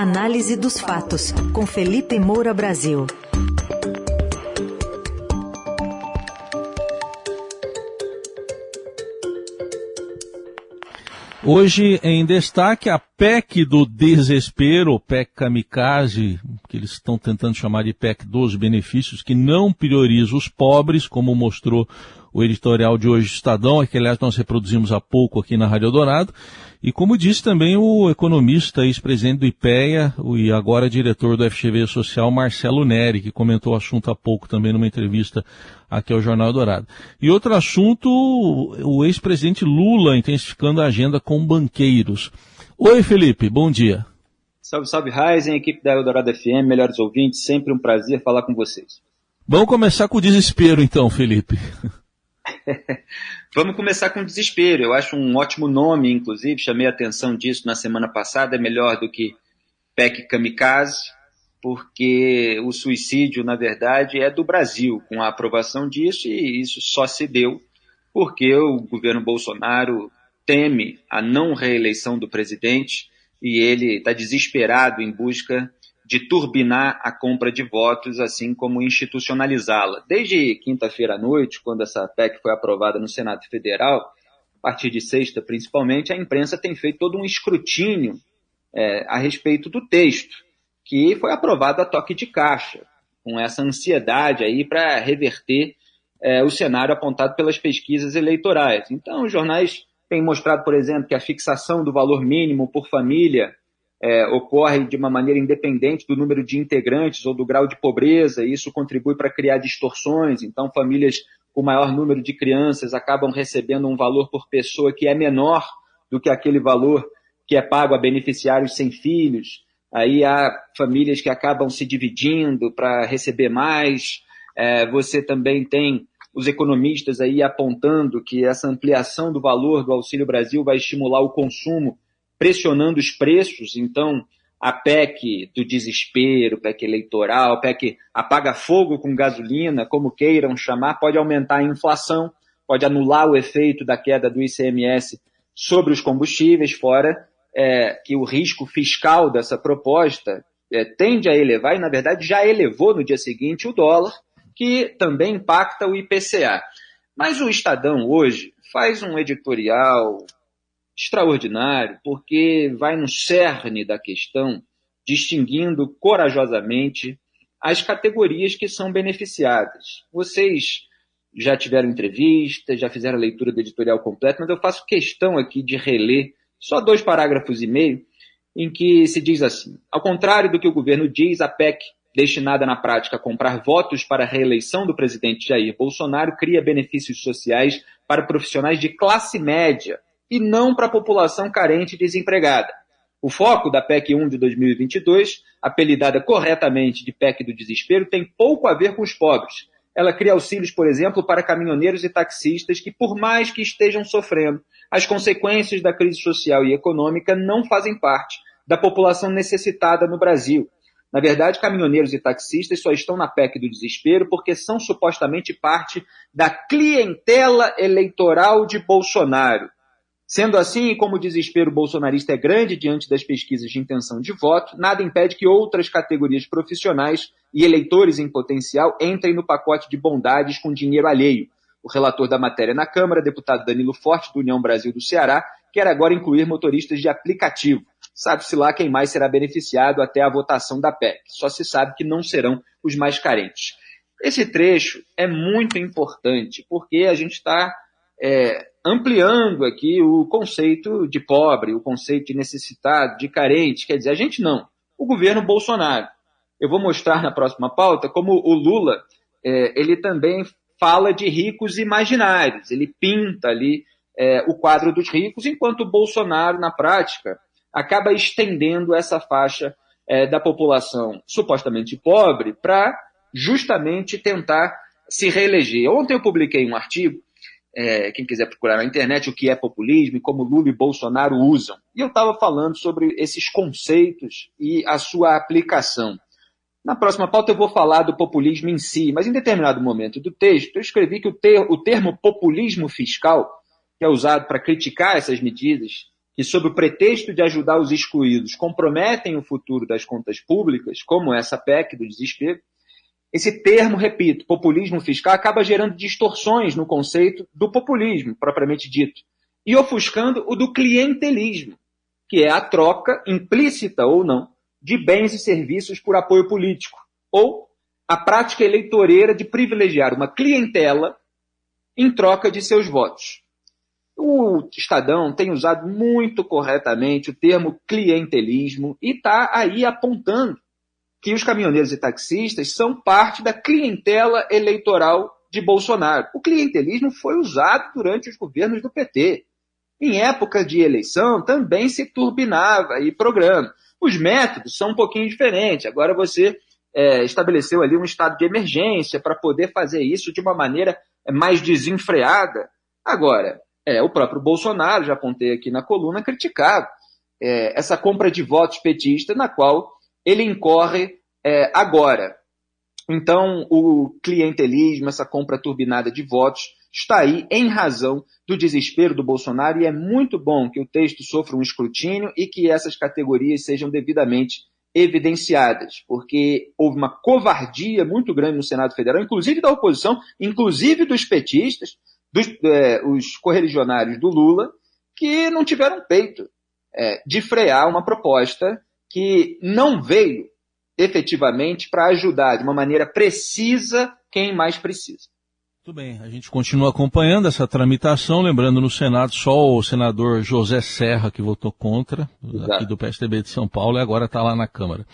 Análise dos fatos, com Felipe Moura Brasil. Hoje em destaque a PEC do desespero, PEC kamikaze, que eles estão tentando chamar de PEC dos benefícios, que não prioriza os pobres, como mostrou o editorial de hoje do Estadão, que aliás nós reproduzimos há pouco aqui na Rádio Dourado, e como disse também o economista, ex-presidente do IPEA e agora diretor do FGV Social, Marcelo Neri, que comentou o assunto há pouco também numa entrevista aqui ao Jornal Dourado. E outro assunto, o ex-presidente Lula intensificando a agenda com banqueiros. Oi, Felipe, bom dia. Salve, salve, Ryzen, equipe da Eldorado FM, melhores ouvintes, sempre um prazer falar com vocês. Vamos começar com o desespero então, Felipe. Vamos começar com desespero. Eu acho um ótimo nome, inclusive, chamei a atenção disso na semana passada, é melhor do que PEC Kamikaze, porque o suicídio, na verdade, é do Brasil, com a aprovação disso, e isso só se deu porque o governo Bolsonaro teme a não reeleição do presidente e ele está desesperado em busca de turbinar a compra de votos, assim como institucionalizá-la. Desde quinta-feira à noite, quando essa PEC foi aprovada no Senado Federal, a partir de sexta principalmente, a imprensa tem feito todo um escrutínio é, a respeito do texto, que foi aprovado a toque de caixa, com essa ansiedade aí para reverter é, o cenário apontado pelas pesquisas eleitorais. Então, os jornais têm mostrado, por exemplo, que a fixação do valor mínimo por família é, ocorre de uma maneira independente do número de integrantes ou do grau de pobreza, e isso contribui para criar distorções. Então, famílias com maior número de crianças acabam recebendo um valor por pessoa que é menor do que aquele valor que é pago a beneficiários sem filhos. Aí há famílias que acabam se dividindo para receber mais. É, você também tem os economistas aí apontando que essa ampliação do valor do Auxílio Brasil vai estimular o consumo pressionando os preços, então a PEC do desespero, PEC eleitoral, PEC apaga-fogo com gasolina, como queiram chamar, pode aumentar a inflação, pode anular o efeito da queda do ICMS sobre os combustíveis, fora é, que o risco fiscal dessa proposta é, tende a elevar, e na verdade já elevou no dia seguinte o dólar, que também impacta o IPCA. Mas o Estadão hoje faz um editorial extraordinário, porque vai no cerne da questão, distinguindo corajosamente as categorias que são beneficiadas. Vocês já tiveram entrevistas, já fizeram a leitura do editorial completo, mas eu faço questão aqui de reler só dois parágrafos e meio, em que se diz assim: ao contrário do que o governo diz, a PEC, destinada na prática a comprar votos para a reeleição do presidente Jair Bolsonaro, cria benefícios sociais para profissionais de classe média e não para a população carente e desempregada. O foco da PEC 1 de 2022, apelidada corretamente de PEC do desespero, tem pouco a ver com os pobres. Ela cria auxílios, por exemplo, para caminhoneiros e taxistas que, por mais que estejam sofrendo, as consequências da crise social e econômica não fazem parte da população necessitada no Brasil. Na verdade, caminhoneiros e taxistas só estão na PEC do desespero porque são supostamente parte da clientela eleitoral de Bolsonaro. Sendo assim, como o desespero bolsonarista é grande diante das pesquisas de intenção de voto, nada impede que outras categorias profissionais e eleitores em potencial entrem no pacote de bondades com dinheiro alheio. O relator da matéria na Câmara, deputado Danilo Forte, do União Brasil do Ceará, quer agora incluir motoristas de aplicativo. Sabe-se lá quem mais será beneficiado até a votação da PEC. Só se sabe que não serão os mais carentes. Esse trecho é muito importante, porque a gente está é, ampliando aqui o conceito de pobre, o conceito de necessitado, de carente. Quer dizer, a gente não. O governo Bolsonaro. Eu vou mostrar na próxima pauta como o Lula, é, ele também fala de ricos imaginários. Ele pinta ali é, o quadro dos ricos, enquanto o Bolsonaro, na prática, acaba estendendo essa faixa é, da população supostamente pobre para justamente tentar se reeleger. Ontem eu publiquei um artigo é, quem quiser procurar na internet o que é populismo e como Lula e Bolsonaro usam. E eu estava falando sobre esses conceitos e a sua aplicação. Na próxima pauta eu vou falar do populismo em si, mas em determinado momento do texto eu escrevi que o, ter, o termo populismo fiscal, que é usado para criticar essas medidas que, sob o pretexto de ajudar os excluídos, comprometem o futuro das contas públicas, como essa PEC do desespero, esse termo, repito, populismo fiscal, acaba gerando distorções no conceito do populismo, propriamente dito, e ofuscando o do clientelismo, que é a troca, implícita ou não, de bens e serviços por apoio político, ou a prática eleitoreira de privilegiar uma clientela em troca de seus votos. O Estadão tem usado muito corretamente o termo clientelismo e está aí apontando que os caminhoneiros e taxistas são parte da clientela eleitoral de Bolsonaro. O clientelismo foi usado durante os governos do PT. Em época de eleição também se turbinava aí programa. Os métodos são um pouquinho diferentes. Agora você é, estabeleceu ali um estado de emergência para poder fazer isso de uma maneira é, mais desenfreada. Agora, é, o próprio Bolsonaro, já apontei aqui na coluna, criticava é, essa compra de votos petista na qual ele incorre é, agora. Então, o clientelismo, essa compra turbinada de votos, está aí em razão do desespero do Bolsonaro e é muito bom que o texto sofra um escrutínio e que essas categorias sejam devidamente evidenciadas, porque houve uma covardia muito grande no Senado Federal, inclusive da oposição, inclusive dos petistas, dos é, os correligionários do Lula, que não tiveram peito é, de frear uma proposta que não veio efetivamente para ajudar de uma maneira precisa quem mais precisa. Muito bem, a gente continua acompanhando essa tramitação, lembrando no Senado só o senador José Serra que votou contra, Exato. aqui do PSDB de São Paulo, e agora está lá na Câmara.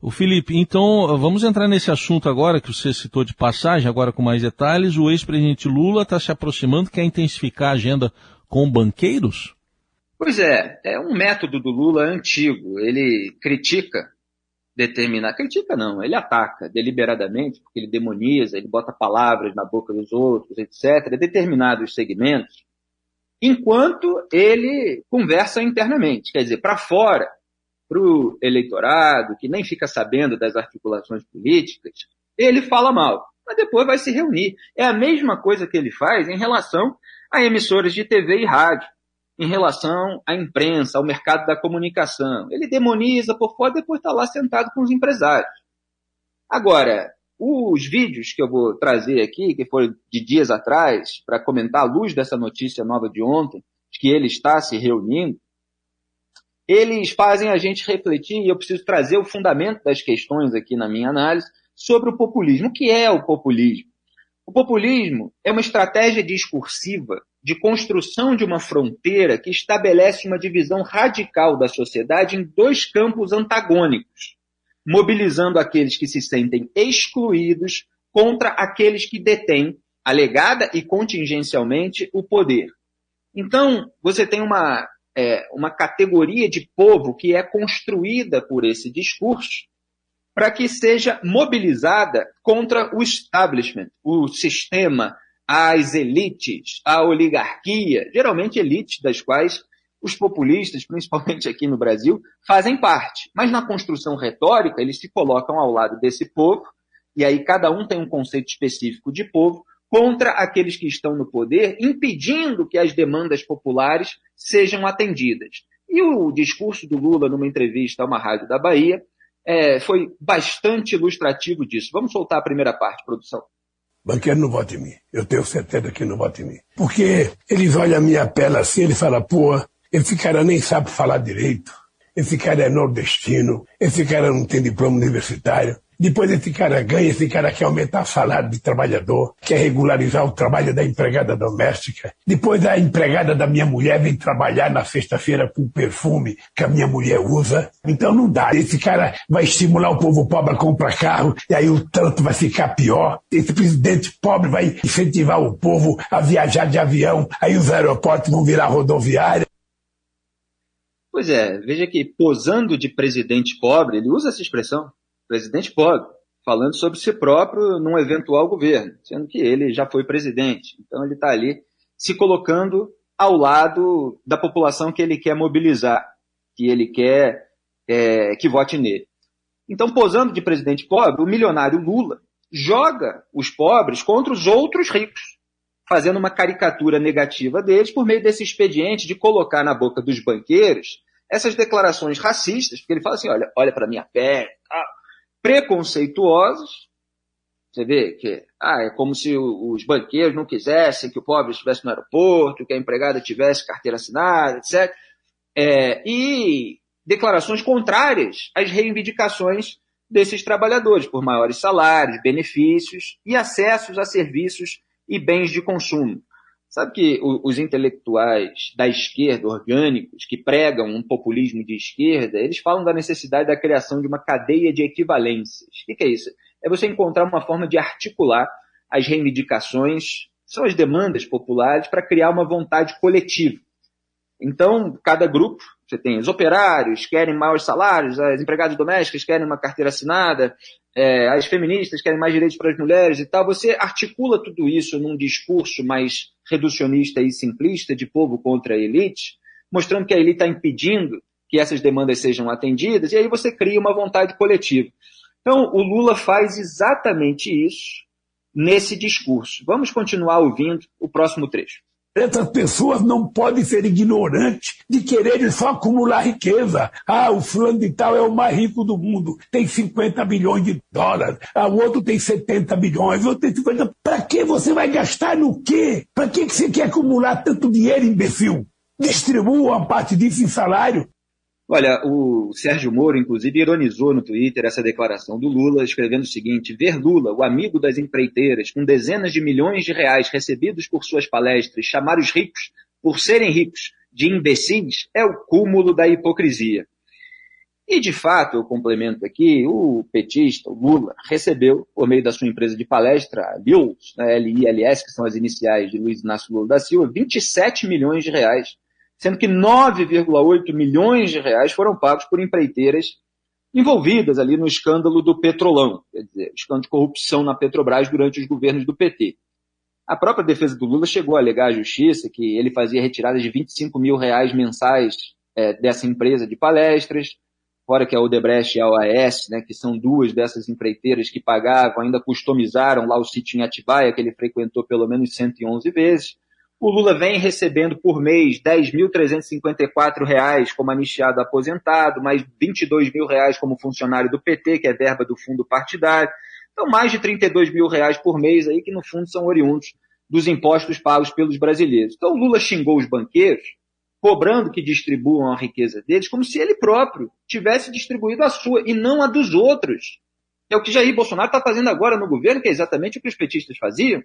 O Felipe, então vamos entrar nesse assunto agora que você citou de passagem, agora com mais detalhes. O ex-presidente Lula está se aproximando, quer intensificar a agenda com banqueiros? Pois é, é um método do Lula antigo. Ele critica determinar, critica não, ele ataca deliberadamente, porque ele demoniza, ele bota palavras na boca dos outros, etc., determinados segmentos, enquanto ele conversa internamente, quer dizer, para fora, para o eleitorado, que nem fica sabendo das articulações políticas, ele fala mal, mas depois vai se reunir. É a mesma coisa que ele faz em relação a emissoras de TV e rádio em relação à imprensa, ao mercado da comunicação. Ele demoniza por fora, depois está lá sentado com os empresários. Agora, os vídeos que eu vou trazer aqui, que foram de dias atrás, para comentar à luz dessa notícia nova de ontem, de que ele está se reunindo, eles fazem a gente refletir, e eu preciso trazer o fundamento das questões aqui na minha análise, sobre o populismo. O que é o populismo? O populismo é uma estratégia discursiva de construção de uma fronteira que estabelece uma divisão radical da sociedade em dois campos antagônicos, mobilizando aqueles que se sentem excluídos contra aqueles que detêm, alegada e contingencialmente, o poder. Então, você tem uma, é, uma categoria de povo que é construída por esse discurso para que seja mobilizada contra o establishment, o sistema às elites, à oligarquia, geralmente elites das quais os populistas, principalmente aqui no Brasil, fazem parte. Mas na construção retórica, eles se colocam ao lado desse povo, e aí cada um tem um conceito específico de povo, contra aqueles que estão no poder, impedindo que as demandas populares sejam atendidas. E o discurso do Lula numa entrevista a uma rádio da Bahia é, foi bastante ilustrativo disso. Vamos soltar a primeira parte, produção. Banqueiro não vota em mim. Eu tenho certeza que não vota em mim. Porque eles olham a minha pele assim, ele fala, pô, esse cara nem sabe falar direito. Esse cara é nordestino. Esse cara não tem diploma universitário. Depois esse cara ganha, esse cara quer aumentar o salário de trabalhador, quer regularizar o trabalho da empregada doméstica. Depois a empregada da minha mulher vem trabalhar na sexta-feira com o perfume que a minha mulher usa. Então não dá. Esse cara vai estimular o povo pobre a comprar carro e aí o tanto vai ficar pior. Esse presidente pobre vai incentivar o povo a viajar de avião, aí os aeroportos vão virar rodoviária. Pois é, veja que posando de presidente pobre, ele usa essa expressão, presidente pobre, falando sobre si próprio num eventual governo, sendo que ele já foi presidente. Então ele está ali se colocando ao lado da população que ele quer mobilizar, que ele quer é, que vote nele. Então, posando de presidente pobre, o milionário Lula joga os pobres contra os outros ricos. fazendo uma caricatura negativa deles por meio desse expediente de colocar na boca dos banqueiros essas declarações racistas, porque ele fala assim, olha, olha para minha pele, preconceituosos, você vê que ah, é como se os banqueiros não quisessem que o pobre estivesse no aeroporto, que a empregada tivesse carteira assinada, etc. É, e declarações contrárias às reivindicações desses trabalhadores por maiores salários, benefícios e acessos a serviços e bens de consumo. Sabe que os intelectuais da esquerda, orgânicos, que pregam um populismo de esquerda, eles falam da necessidade da criação de uma cadeia de equivalências. O que é isso? É você encontrar uma forma de articular as reivindicações, são as demandas populares, para criar uma vontade coletiva. Então, cada grupo você tem os operários, querem maiores salários, as empregadas domésticas querem uma carteira assinada, é, as feministas querem mais direitos para as mulheres e tal. Você articula tudo isso num discurso mais reducionista e simplista de povo contra a elite, mostrando que a elite está impedindo que essas demandas sejam atendidas, e aí você cria uma vontade coletiva. Então, o Lula faz exatamente isso nesse discurso. Vamos continuar ouvindo o próximo trecho. Essas pessoas não podem ser ignorantes de quererem só acumular riqueza. Ah, o fulano de tal é o mais rico do mundo, tem 50 bilhões de dólares. Ah, o outro tem 70 bilhões, o outro tem 50. Para que você vai gastar no quê? Para que você quer acumular tanto dinheiro, imbecil? Distribua uma parte disso em salário. Olha, o Sérgio Moro, inclusive, ironizou no Twitter essa declaração do Lula, escrevendo o seguinte: ver Lula, o amigo das empreiteiras, com dezenas de milhões de reais recebidos por suas palestras, chamar os ricos, por serem ricos, de imbecis, é o cúmulo da hipocrisia. E, de fato, eu complemento aqui, o petista, o Lula, recebeu, por meio da sua empresa de palestra, a LILS, né, L-I-L-S, que são as iniciais de Luiz Inácio Lula da Silva, 27 milhões de reais sendo que 9,8 milhões de reais foram pagos por empreiteiras envolvidas ali no escândalo do Petrolão, quer dizer, escândalo de corrupção na Petrobras durante os governos do PT. A própria defesa do Lula chegou a alegar à justiça que ele fazia retiradas de 25 mil reais mensais é, dessa empresa de palestras, fora que a Odebrecht e a OAS, né, que são duas dessas empreiteiras que pagavam, ainda customizaram lá o sítio em Atibaia, que ele frequentou pelo menos 111 vezes. O Lula vem recebendo por mês R$ 10.354 como anistiado aposentado, mais R$ 22 mil como funcionário do PT, que é verba do fundo partidário. Então, mais de 32 mil reais por mês aí, que no fundo são oriundos dos impostos pagos pelos brasileiros. Então, o Lula xingou os banqueiros, cobrando que distribuam a riqueza deles, como se ele próprio tivesse distribuído a sua e não a dos outros. É o que Jair Bolsonaro está fazendo agora no governo, que é exatamente o que os petistas faziam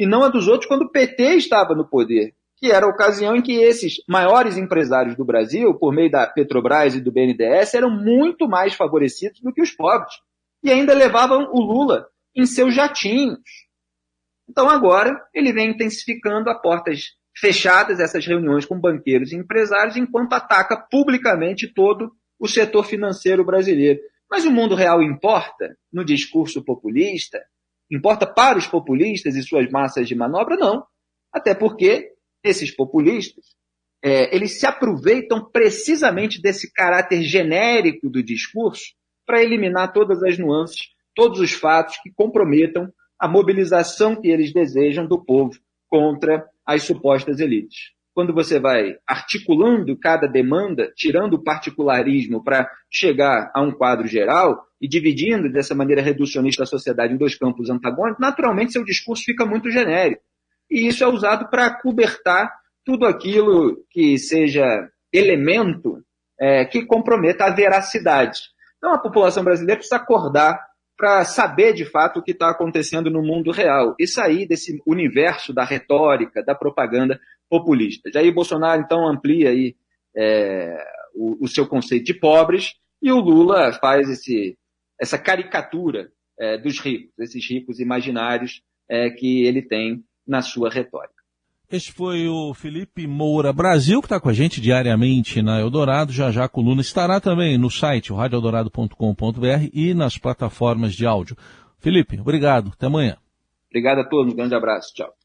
e não a dos outros quando o PT estava no poder, que era a ocasião em que esses maiores empresários do Brasil, por meio da Petrobras e do BNDES, eram muito mais favorecidos do que os pobres. E ainda levavam o Lula em seus jatinhos. Então agora ele vem intensificando a portas fechadas essas reuniões com banqueiros e empresários, enquanto ataca publicamente todo o setor financeiro brasileiro. Mas o mundo real importa no discurso populista? Importa para os populistas e suas massas de manobra? Não. Até porque esses populistas, é, eles se aproveitam precisamente desse caráter genérico do discurso para eliminar todas as nuances, todos os fatos que comprometam a mobilização que eles desejam do povo contra as supostas elites quando você vai articulando cada demanda, tirando o particularismo para chegar a um quadro geral e dividindo dessa maneira reducionista a sociedade em dois campos antagônicos, naturalmente seu discurso fica muito genérico. E isso é usado para cobertar tudo aquilo que seja elemento é, que comprometa a veracidade. Então a população brasileira precisa acordar para saber de fato o que está acontecendo no mundo real e sair desse universo da retórica, da propaganda populista. Jair Bolsonaro, então, amplia aí é, o, o, seu conceito de pobres e o Lula faz esse, essa caricatura é, dos ricos, esses ricos imaginários é, que ele tem na sua retórica. Este foi o Felipe Moura Brasil, que está com a gente diariamente na Eldorado. Já já a coluna estará também no site, radioeldorado.com.br e nas plataformas de áudio. Felipe, obrigado. Até amanhã. Obrigado a todos. Um grande abraço. Tchau.